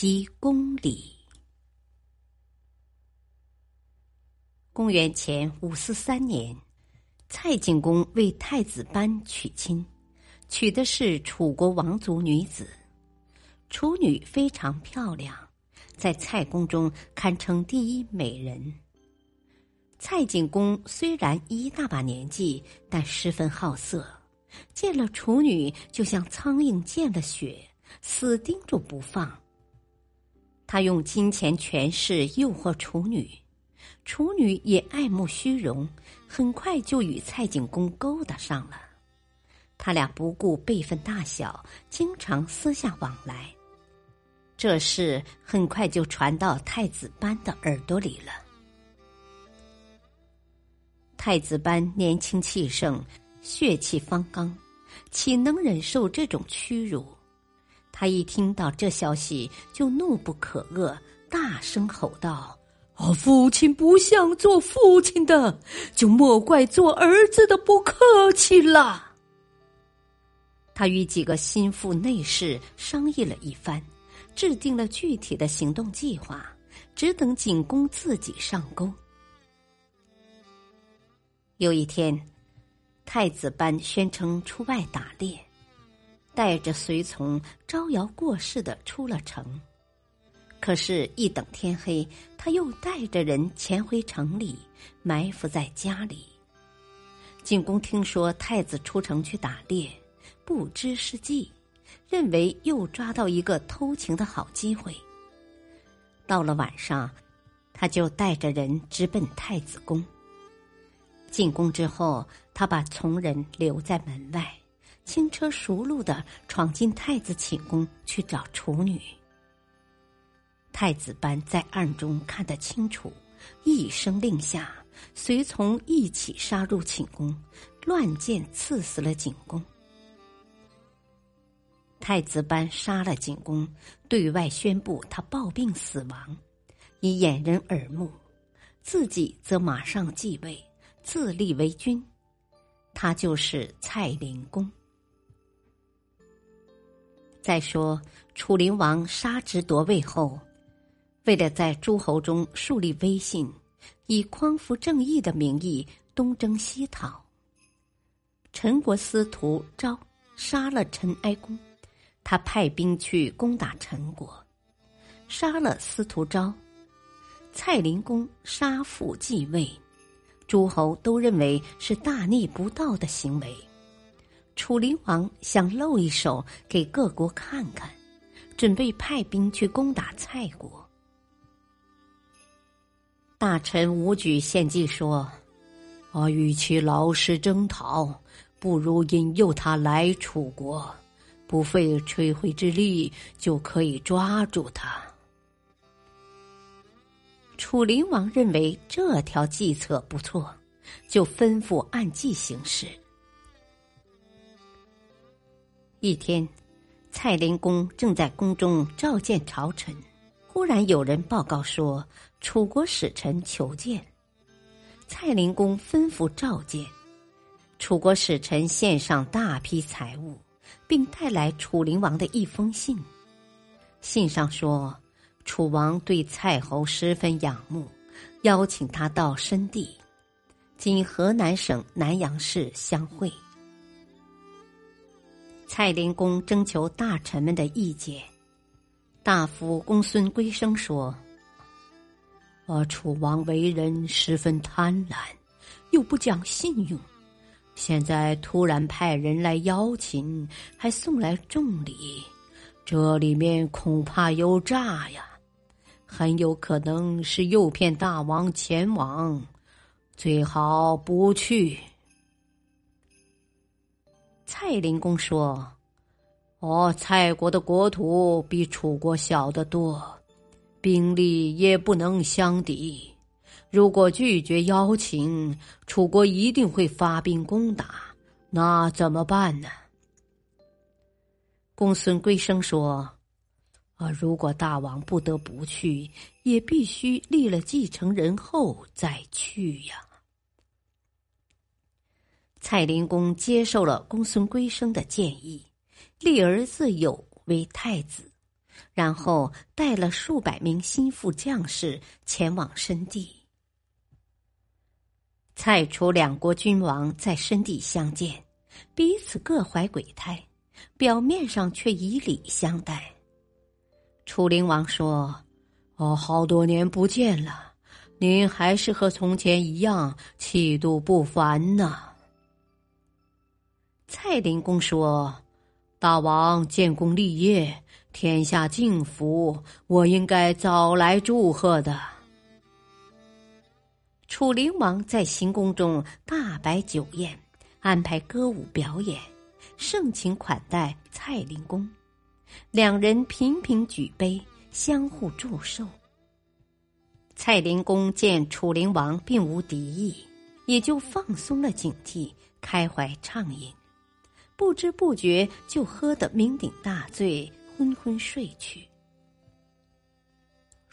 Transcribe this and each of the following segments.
及公理。公元前五四三年，蔡景公为太子班娶亲，娶的是楚国王族女子。楚女非常漂亮，在蔡宫中堪称第一美人。蔡景公虽然一大把年纪，但十分好色，见了楚女就像苍蝇见了雪，死盯住不放。他用金钱权势诱惑处女，处女也爱慕虚荣，很快就与蔡景公勾搭上了。他俩不顾辈分大小，经常私下往来。这事很快就传到太子班的耳朵里了。太子班年轻气盛，血气方刚，岂能忍受这种屈辱？他一听到这消息，就怒不可遏，大声吼道：“我，父亲不像做父亲的，就莫怪做儿子的不客气了。”他与几个心腹内侍商议了一番，制定了具体的行动计划，只等景公自己上钩。有一天，太子班宣称出外打猎。带着随从招摇过市的出了城，可是，一等天黑，他又带着人潜回城里，埋伏在家里。景公听说太子出城去打猎，不知是计，认为又抓到一个偷情的好机会。到了晚上，他就带着人直奔太子宫。进宫之后，他把从人留在门外。轻车熟路的闯进太子寝宫去找处女。太子班在暗中看得清楚，一声令下，随从一起杀入寝宫，乱箭刺死了景公。太子班杀了景公，对外宣布他暴病死亡，以掩人耳目，自己则马上继位，自立为君。他就是蔡灵公。再说，楚灵王杀之夺位后，为了在诸侯中树立威信，以匡扶正义的名义东征西讨。陈国司徒昭杀了陈哀公，他派兵去攻打陈国，杀了司徒昭。蔡灵公杀父继位，诸侯都认为是大逆不道的行为。楚灵王想露一手给各国看看，准备派兵去攻打蔡国。大臣武举献计说：“我，与其劳师征讨，不如引诱他来楚国，不费吹灰之力就可以抓住他。”楚灵王认为这条计策不错，就吩咐按计行事。一天，蔡灵公正在宫中召见朝臣，忽然有人报告说楚国使臣求见。蔡灵公吩咐召见，楚国使臣献上大批财物，并带来楚灵王的一封信。信上说，楚王对蔡侯十分仰慕，邀请他到深地，今河南省南阳市相会。蔡灵公征求大臣们的意见，大夫公孙归生说：“呃，楚王为人十分贪婪，又不讲信用，现在突然派人来邀请，还送来重礼，这里面恐怕有诈呀，很有可能是诱骗大王前往，最好不去。”蔡灵公说：“哦，蔡国的国土比楚国小得多，兵力也不能相抵。如果拒绝邀请，楚国一定会发兵攻打，那怎么办呢？公孙归生说：“啊，如果大王不得不去，也必须立了继承人后再去呀。”蔡灵公接受了公孙归生的建议。立儿子友为太子，然后带了数百名心腹将士前往申地。蔡楚两国君王在申地相见，彼此各怀鬼胎，表面上却以礼相待。楚灵王说：“哦，好多年不见了，您还是和从前一样气度不凡呢。”蔡灵公说。大王建功立业，天下敬服，我应该早来祝贺的。楚灵王在行宫中大摆酒宴，安排歌舞表演，盛情款待蔡灵公。两人频频举杯，相互祝寿。蔡灵公见楚灵王并无敌意，也就放松了警惕，开怀畅饮。不知不觉就喝得酩酊大醉，昏昏睡去。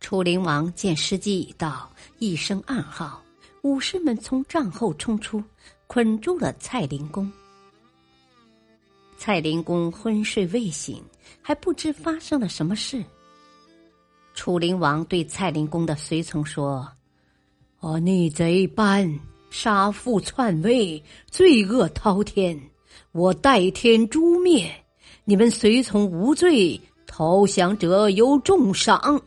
楚灵王见时机已到，一声暗号，武士们从帐后冲出，捆住了蔡灵公。蔡灵公昏睡未醒，还不知发生了什么事。楚灵王对蔡灵公的随从说：“哦，逆贼班，杀父篡位，罪恶滔天。”我代天诛灭你们随从无罪，投降者有重赏。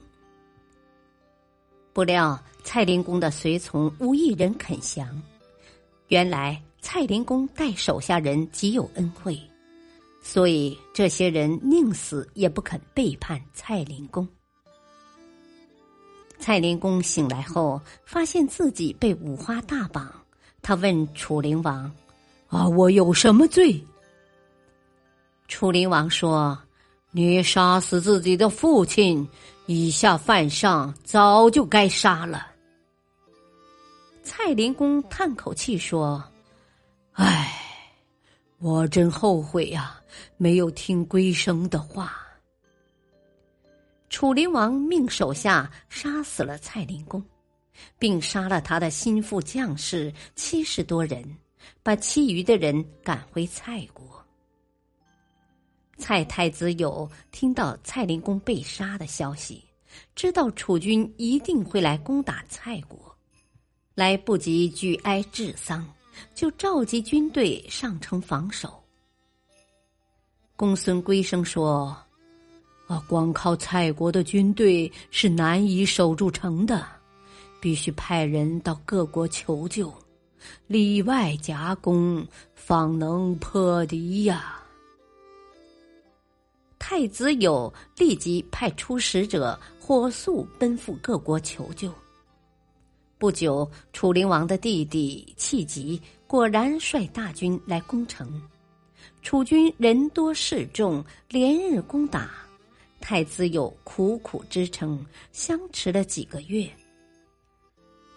不料蔡灵公的随从无一人肯降。原来蔡灵公待手下人极有恩惠，所以这些人宁死也不肯背叛蔡灵公。蔡灵公醒来后，发现自己被五花大绑，他问楚灵王。啊！我有什么罪？楚灵王说：“你杀死自己的父亲，以下犯上，早就该杀了。”蔡灵公叹口气说：“唉，我真后悔呀，没有听龟生的话。”楚灵王命手下杀死了蔡灵公，并杀了他的心腹将士七十多人。把其余的人赶回蔡国。蔡太子友听到蔡灵公被杀的消息，知道楚军一定会来攻打蔡国，来不及举哀治丧，就召集军队上城防守。公孙归生说：“啊，光靠蔡国的军队是难以守住城的，必须派人到各国求救。”里外夹攻，方能破敌呀！太子友立即派出使者，火速奔赴各国求救。不久，楚灵王的弟弟弃疾果然率大军来攻城，楚军人多势众，连日攻打，太子友苦苦支撑，相持了几个月。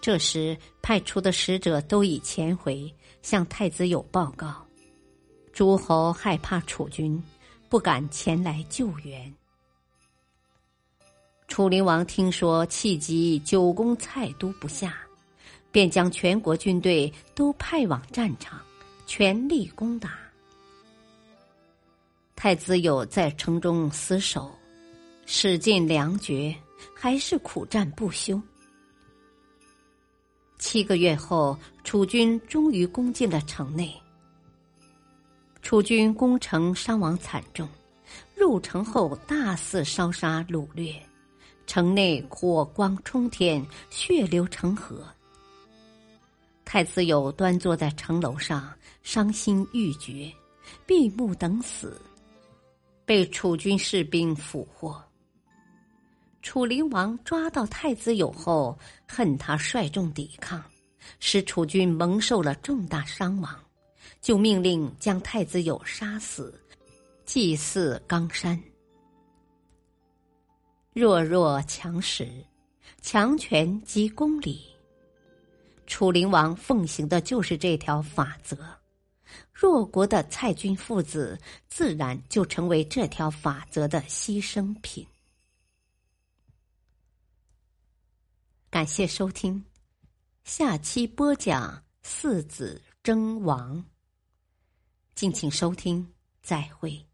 这时，派出的使者都已潜回，向太子友报告。诸侯害怕楚军，不敢前来救援。楚灵王听说气急久攻蔡都不下，便将全国军队都派往战场，全力攻打。太子友在城中死守，使尽粮绝，还是苦战不休。七个月后，楚军终于攻进了城内。楚军攻城伤亡惨重，入城后大肆烧杀掳掠，城内火光冲天，血流成河。太子友端坐在城楼上，伤心欲绝，闭目等死，被楚军士兵俘获。楚灵王抓到太子友后，恨他率众抵抗，使楚军蒙受了重大伤亡，就命令将太子友杀死，祭祀冈山。弱弱强食，强权即公理。楚灵王奉行的就是这条法则，弱国的蔡军父子自然就成为这条法则的牺牲品。感谢收听，下期播讲四子争王。敬请收听，再会。